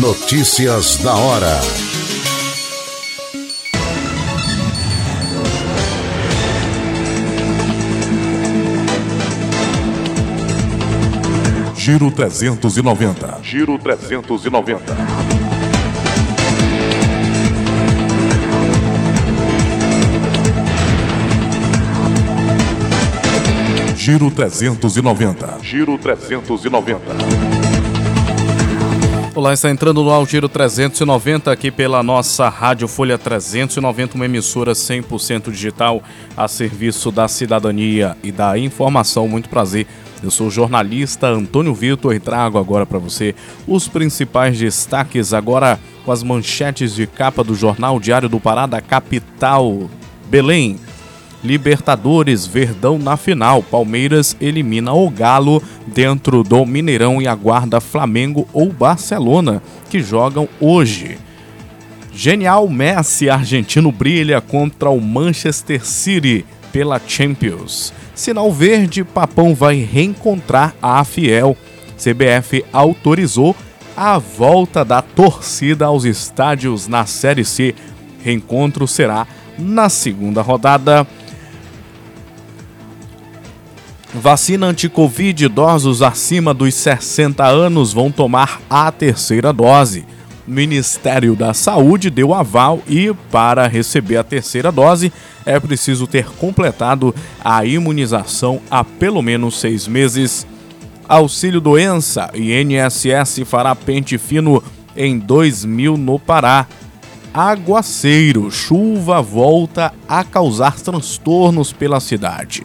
Notícias da hora. Giro 390. Giro 390. Giro 390. Giro 390. Olá, está entrando no Giro 390 aqui pela nossa Rádio Folha 390, uma emissora 100% digital a serviço da cidadania e da informação. Muito prazer. Eu sou o jornalista Antônio Vitor e trago agora para você os principais destaques agora com as manchetes de capa do Jornal Diário do Pará da capital Belém. Libertadores, Verdão na final. Palmeiras elimina o Galo dentro do Mineirão e aguarda Flamengo ou Barcelona, que jogam hoje. Genial Messi argentino brilha contra o Manchester City pela Champions. Sinal verde, Papão vai reencontrar a Fiel. CBF autorizou a volta da torcida aos estádios na Série C. Reencontro será na segunda rodada. Vacina anti-Covid, idosos acima dos 60 anos vão tomar a terceira dose. Ministério da Saúde deu aval e, para receber a terceira dose, é preciso ter completado a imunização há pelo menos seis meses. Auxílio Doença, INSS fará pente fino em 2000 no Pará. Aguaceiro, chuva volta a causar transtornos pela cidade.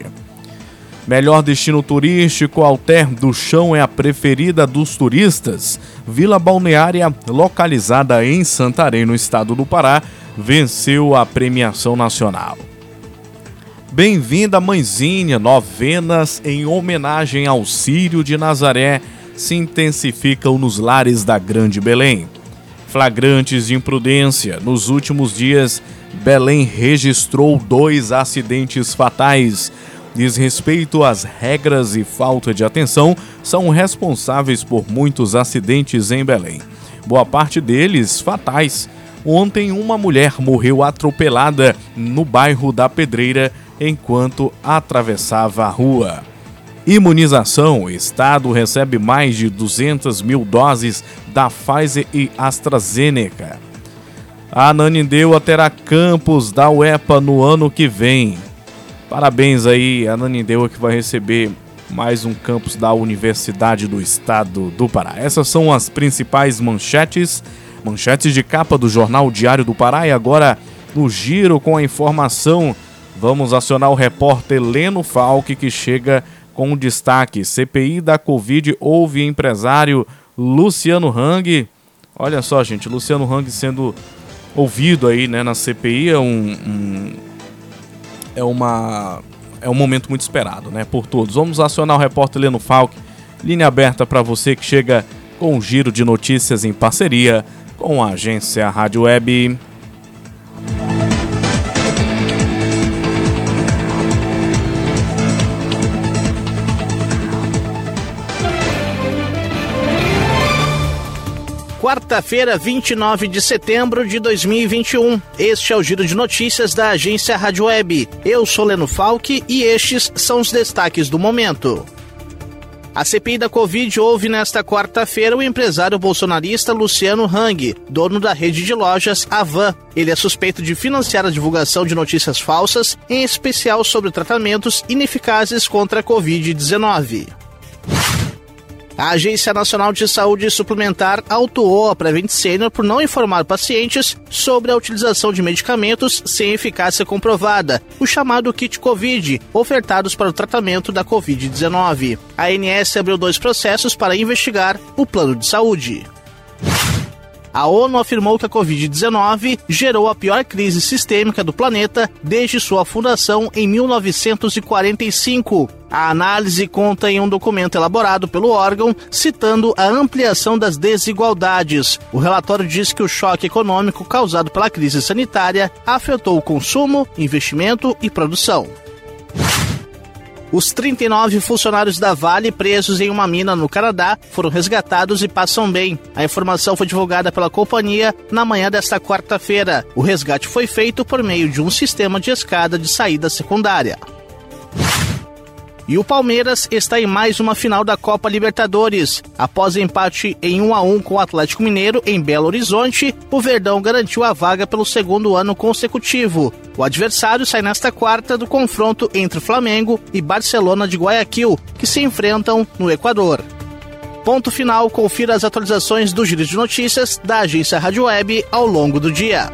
Melhor destino turístico, Alter do Chão é a preferida dos turistas. Vila Balneária, localizada em Santarém, no estado do Pará, venceu a premiação nacional. Bem-vinda, mãezinha! Novenas em homenagem ao Sírio de Nazaré se intensificam nos lares da Grande Belém. Flagrantes de imprudência, nos últimos dias, Belém registrou dois acidentes fatais desrespeito às regras e falta de atenção são responsáveis por muitos acidentes em Belém. Boa parte deles fatais. Ontem, uma mulher morreu atropelada no bairro da Pedreira enquanto atravessava a rua. Imunização: o Estado recebe mais de 200 mil doses da Pfizer e AstraZeneca. A Ananindeua terá campus da UEPA no ano que vem. Parabéns aí a Nanindeua que vai receber mais um campus da Universidade do Estado do Pará. Essas são as principais manchetes, manchetes de capa do Jornal Diário do Pará e agora no giro com a informação, vamos acionar o repórter Leno Falck que chega com um destaque. CPI da Covid houve empresário Luciano Hang. Olha só, gente, Luciano Hang sendo ouvido aí, né, na CPI, é um, um é uma é um momento muito esperado, né, por todos. Vamos acionar o repórter Leno Falk, linha aberta para você que chega com um giro de notícias em parceria com a agência Rádio Web. Quarta-feira, 29 de setembro de 2021. Este é o Giro de Notícias da agência Rádio Web. Eu sou Leno Falck e estes são os destaques do momento. A CPI da Covid houve nesta quarta-feira o empresário bolsonarista Luciano Hang, dono da rede de lojas Avan. Ele é suspeito de financiar a divulgação de notícias falsas, em especial sobre tratamentos ineficazes contra a Covid-19. A Agência Nacional de Saúde Suplementar autuou a Prevent Senior por não informar pacientes sobre a utilização de medicamentos sem eficácia comprovada, o chamado kit COVID, ofertados para o tratamento da Covid-19. A ANS abriu dois processos para investigar o plano de saúde. A ONU afirmou que a Covid-19 gerou a pior crise sistêmica do planeta desde sua fundação em 1945. A análise conta em um documento elaborado pelo órgão, citando a ampliação das desigualdades. O relatório diz que o choque econômico causado pela crise sanitária afetou o consumo, investimento e produção. Os 39 funcionários da Vale presos em uma mina no Canadá foram resgatados e passam bem. A informação foi divulgada pela companhia na manhã desta quarta-feira. O resgate foi feito por meio de um sistema de escada de saída secundária. E o Palmeiras está em mais uma final da Copa Libertadores. Após empate em 1 a 1 com o Atlético Mineiro em Belo Horizonte, o Verdão garantiu a vaga pelo segundo ano consecutivo. O adversário sai nesta quarta do confronto entre Flamengo e Barcelona de Guayaquil, que se enfrentam no Equador. Ponto final, confira as atualizações do Giro de Notícias da agência Rádio Web ao longo do dia.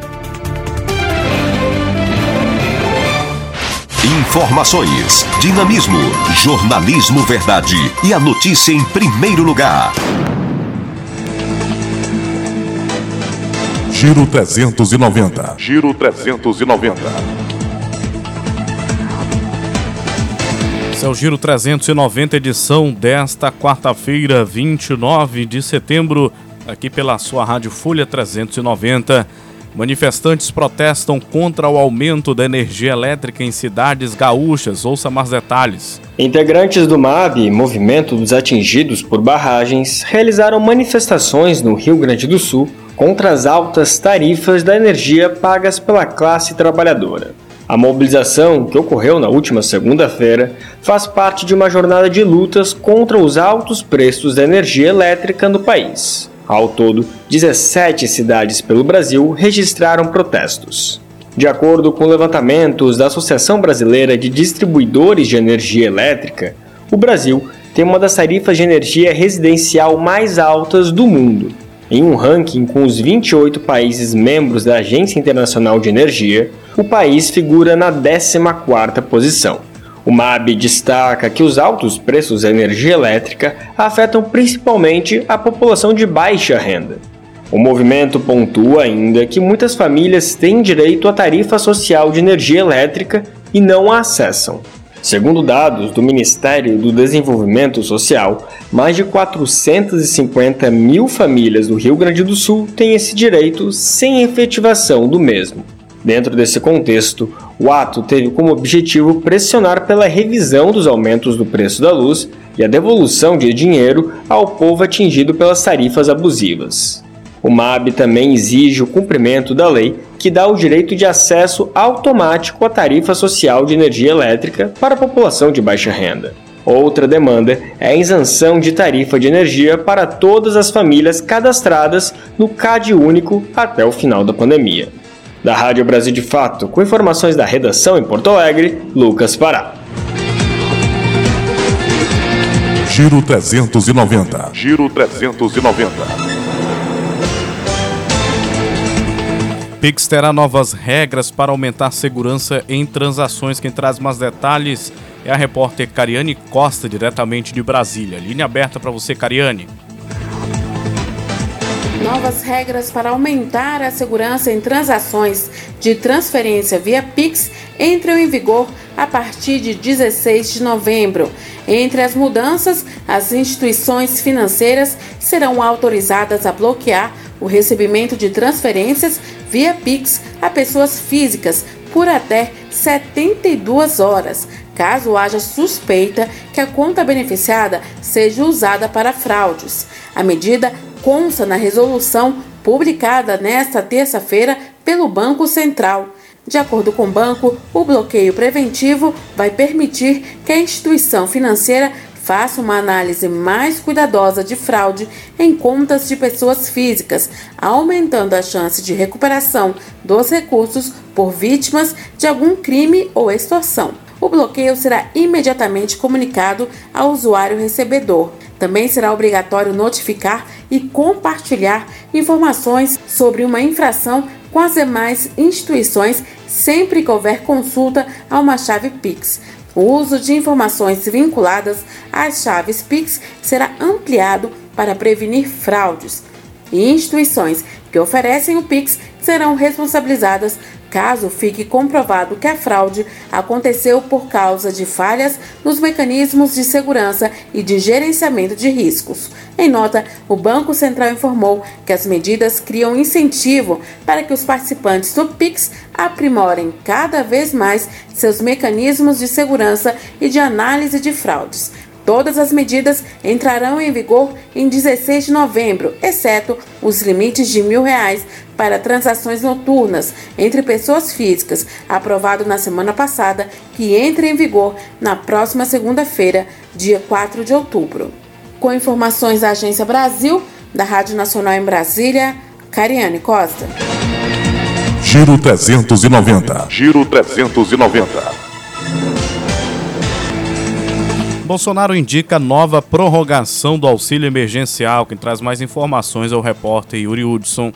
Informações, dinamismo, jornalismo verdade e a notícia em primeiro lugar. Giro 390. Giro 390. Esse é o Giro 390, edição desta quarta-feira, 29 de setembro, aqui pela sua Rádio Folha 390. Manifestantes protestam contra o aumento da energia elétrica em cidades gaúchas. Ouça mais detalhes. Integrantes do MAB, Movimento dos Atingidos por Barragens, realizaram manifestações no Rio Grande do Sul contra as altas tarifas da energia pagas pela classe trabalhadora. A mobilização, que ocorreu na última segunda-feira, faz parte de uma jornada de lutas contra os altos preços da energia elétrica no país. Ao todo, 17 cidades pelo Brasil registraram protestos. De acordo com levantamentos da Associação Brasileira de Distribuidores de Energia Elétrica, o Brasil tem uma das tarifas de energia residencial mais altas do mundo. Em um ranking com os 28 países membros da Agência Internacional de Energia, o país figura na 14ª posição. O MAB destaca que os altos preços da energia elétrica afetam principalmente a população de baixa renda. O movimento pontua ainda que muitas famílias têm direito à tarifa social de energia elétrica e não a acessam. Segundo dados do Ministério do Desenvolvimento Social, mais de 450 mil famílias do Rio Grande do Sul têm esse direito sem efetivação do mesmo. Dentro desse contexto, o ato teve como objetivo pressionar pela revisão dos aumentos do preço da luz e a devolução de dinheiro ao povo atingido pelas tarifas abusivas. O MAB também exige o cumprimento da lei que dá o direito de acesso automático à tarifa social de energia elétrica para a população de baixa renda. Outra demanda é a isenção de tarifa de energia para todas as famílias cadastradas no CAD único até o final da pandemia. Da Rádio Brasil de Fato, com informações da redação em Porto Alegre, Lucas Pará. Giro 390. Giro 390. Pix terá novas regras para aumentar a segurança em transações. Quem traz mais detalhes é a repórter Cariane Costa, diretamente de Brasília. Linha aberta para você, Cariane. Novas regras para aumentar a segurança em transações de transferência via Pix entram em vigor a partir de 16 de novembro. Entre as mudanças, as instituições financeiras serão autorizadas a bloquear o recebimento de transferências via Pix a pessoas físicas por até 72 horas, caso haja suspeita que a conta beneficiada seja usada para fraudes. A medida consta na resolução publicada nesta terça-feira pelo Banco Central. De acordo com o banco, o bloqueio preventivo vai permitir que a instituição financeira faça uma análise mais cuidadosa de fraude em contas de pessoas físicas, aumentando a chance de recuperação dos recursos por vítimas de algum crime ou extorsão. O bloqueio será imediatamente comunicado ao usuário recebedor. Também será obrigatório notificar e compartilhar informações sobre uma infração com as demais instituições sempre que houver consulta a uma chave Pix. O uso de informações vinculadas às chaves Pix será ampliado para prevenir fraudes. E instituições que oferecem o Pix serão responsabilizadas caso fique comprovado que a fraude aconteceu por causa de falhas nos mecanismos de segurança e de gerenciamento de riscos. Em nota, o Banco Central informou que as medidas criam incentivo para que os participantes do PIX aprimorem cada vez mais seus mecanismos de segurança e de análise de fraudes. Todas as medidas entrarão em vigor em 16 de novembro, exceto os limites de mil reais para transações noturnas entre pessoas físicas, aprovado na semana passada, que entra em vigor na próxima segunda-feira, dia 4 de outubro. Com informações da Agência Brasil, da Rádio Nacional em Brasília, Cariane Costa. Giro 390. Giro 390. Bolsonaro indica nova prorrogação do auxílio emergencial. Quem traz mais informações é o repórter Yuri Hudson.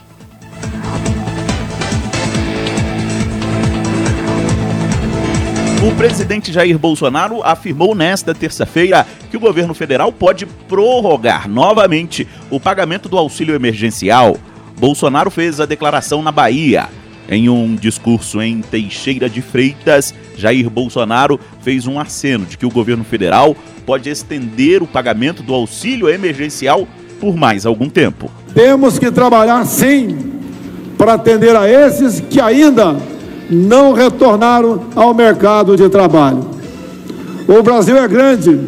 O presidente Jair Bolsonaro afirmou nesta terça-feira que o governo federal pode prorrogar novamente o pagamento do auxílio emergencial. Bolsonaro fez a declaração na Bahia. Em um discurso em Teixeira de Freitas, Jair Bolsonaro fez um aceno de que o governo federal pode estender o pagamento do auxílio emergencial por mais algum tempo. Temos que trabalhar sim para atender a esses que ainda não retornaram ao mercado de trabalho. O Brasil é grande,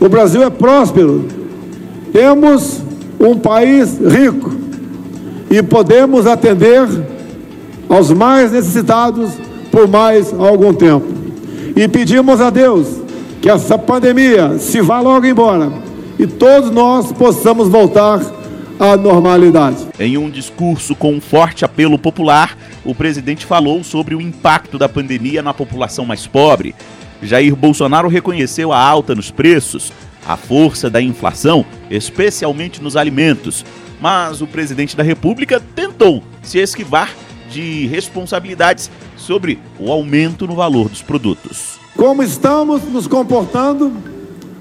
o Brasil é próspero, temos um país rico e podemos atender aos mais necessitados por mais algum tempo. E pedimos a Deus que essa pandemia se vá logo embora e todos nós possamos voltar à normalidade. Em um discurso com um forte apelo popular, o presidente falou sobre o impacto da pandemia na população mais pobre. Jair Bolsonaro reconheceu a alta nos preços, a força da inflação, especialmente nos alimentos. Mas o presidente da República tentou se esquivar de responsabilidades sobre o aumento no valor dos produtos. Como estamos nos comportando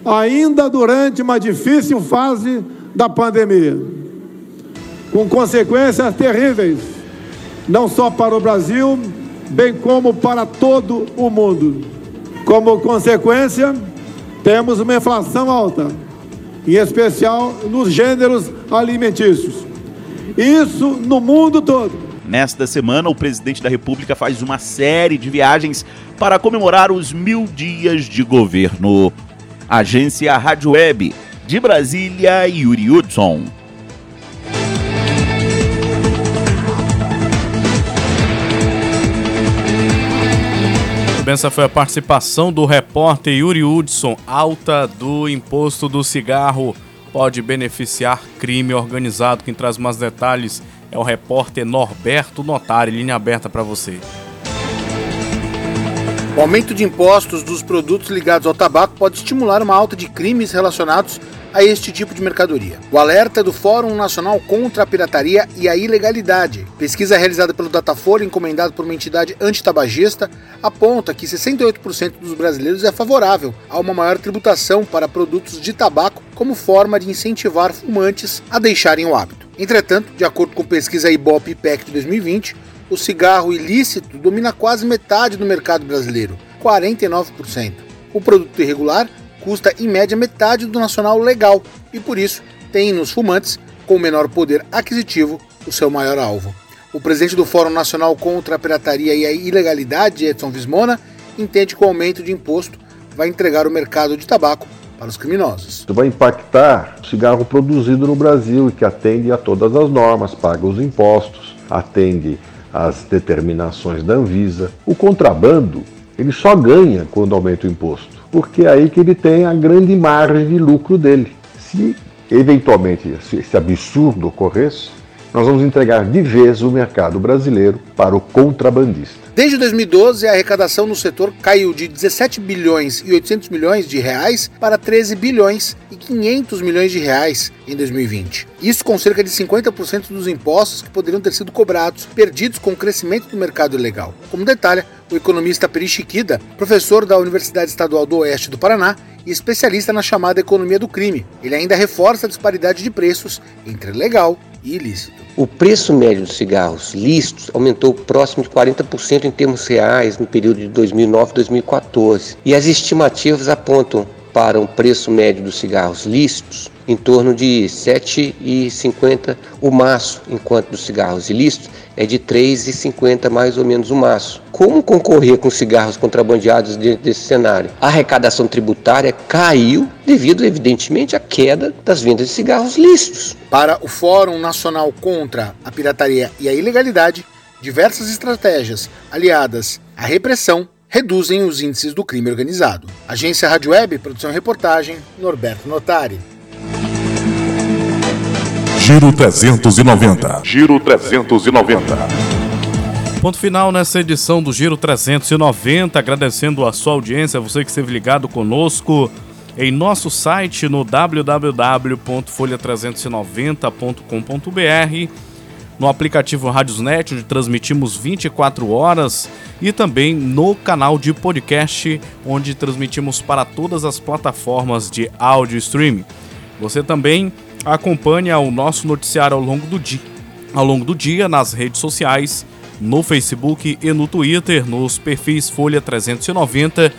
ainda durante uma difícil fase da pandemia, com consequências terríveis, não só para o Brasil, bem como para todo o mundo. Como consequência, temos uma inflação alta, em especial nos gêneros alimentícios. Isso no mundo todo. Nesta semana, o presidente da República faz uma série de viagens para comemorar os mil dias de governo. Agência Rádio Web, de Brasília, Yuri Hudson. Essa foi a participação do repórter Yuri Hudson. Alta do imposto do cigarro pode beneficiar crime organizado. Quem traz mais detalhes é o repórter Norberto Notari. Linha aberta para você. O aumento de impostos dos produtos ligados ao tabaco pode estimular uma alta de crimes relacionados a este tipo de mercadoria. O alerta do Fórum Nacional contra a Pirataria e a Ilegalidade, pesquisa realizada pelo Datafolha, encomendado por uma entidade antitabagista, aponta que 68% dos brasileiros é favorável a uma maior tributação para produtos de tabaco como forma de incentivar fumantes a deixarem o hábito. Entretanto, de acordo com pesquisa Ibope IPEC de 2020, o cigarro ilícito domina quase metade do mercado brasileiro, 49%. O produto irregular custa em média metade do nacional legal e por isso tem nos fumantes com menor poder aquisitivo o seu maior alvo. O presidente do Fórum Nacional contra a Pirataria e a Ilegalidade, Edson Vismona, entende que o aumento de imposto vai entregar o mercado de tabaco para os criminosos. Isso vai impactar o cigarro produzido no Brasil e que atende a todas as normas, paga os impostos, atende às determinações da Anvisa. O contrabando Ele só ganha quando aumenta o imposto, porque é aí que ele tem a grande margem de lucro dele. Se eventualmente esse absurdo ocorresse, nós vamos entregar de vez o mercado brasileiro para o contrabandista. Desde 2012, a arrecadação no setor caiu de 17 bilhões e 800 milhões de reais para 13 bilhões e 500 milhões de reais em 2020. Isso com cerca de 50% dos impostos que poderiam ter sido cobrados, perdidos com o crescimento do mercado ilegal. Como detalha o economista Peri Chiquida, professor da Universidade Estadual do Oeste do Paraná e especialista na chamada economia do crime. Ele ainda reforça a disparidade de preços entre legal ilícito. O preço médio dos cigarros lícitos aumentou próximo de 40% em termos reais no período de 2009 e 2014. E as estimativas apontam para um preço médio dos cigarros lícitos em torno de R$ 7,50 o maço, enquanto dos cigarros ilícitos é de R$ 3,50 mais ou menos o maço. Como concorrer com cigarros contrabandeados dentro desse cenário? A arrecadação tributária caiu devido, evidentemente, à queda das vendas de cigarros lícitos. Para o Fórum Nacional contra a Pirataria e a Ilegalidade, diversas estratégias aliadas à repressão reduzem os índices do crime organizado. Agência Rádio Web, produção e reportagem, Norberto Notari. Giro 390. Giro 390. Ponto final nessa edição do Giro 390, agradecendo a sua audiência, você que esteve ligado conosco em nosso site no www.folha390.com.br, no aplicativo Radiosnet, onde transmitimos 24 horas, e também no canal de podcast, onde transmitimos para todas as plataformas de áudio streaming. Você também acompanha o nosso noticiário ao longo do dia, ao longo do dia nas redes sociais, no Facebook e no Twitter, nos perfis Folha 390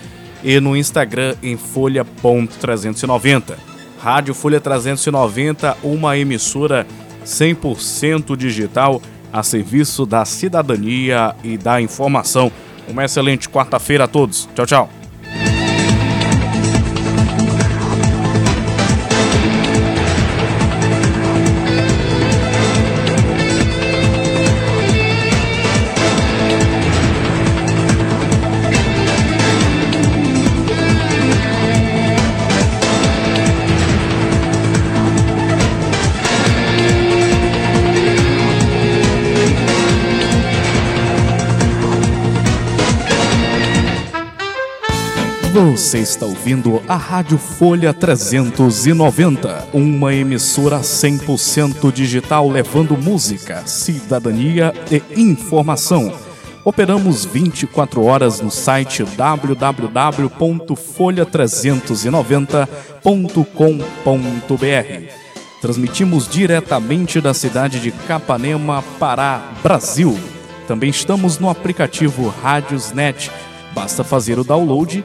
e no Instagram em folha.390. Rádio Folha 390, uma emissora 100% digital a serviço da cidadania e da informação. Uma excelente quarta-feira a todos. Tchau, tchau. Você está ouvindo a Rádio Folha 390, uma emissora 100% digital levando música, cidadania e informação. Operamos 24 horas no site www.folha390.com.br. Transmitimos diretamente da cidade de Capanema, Pará, Brasil. Também estamos no aplicativo Rádiosnet. Basta fazer o download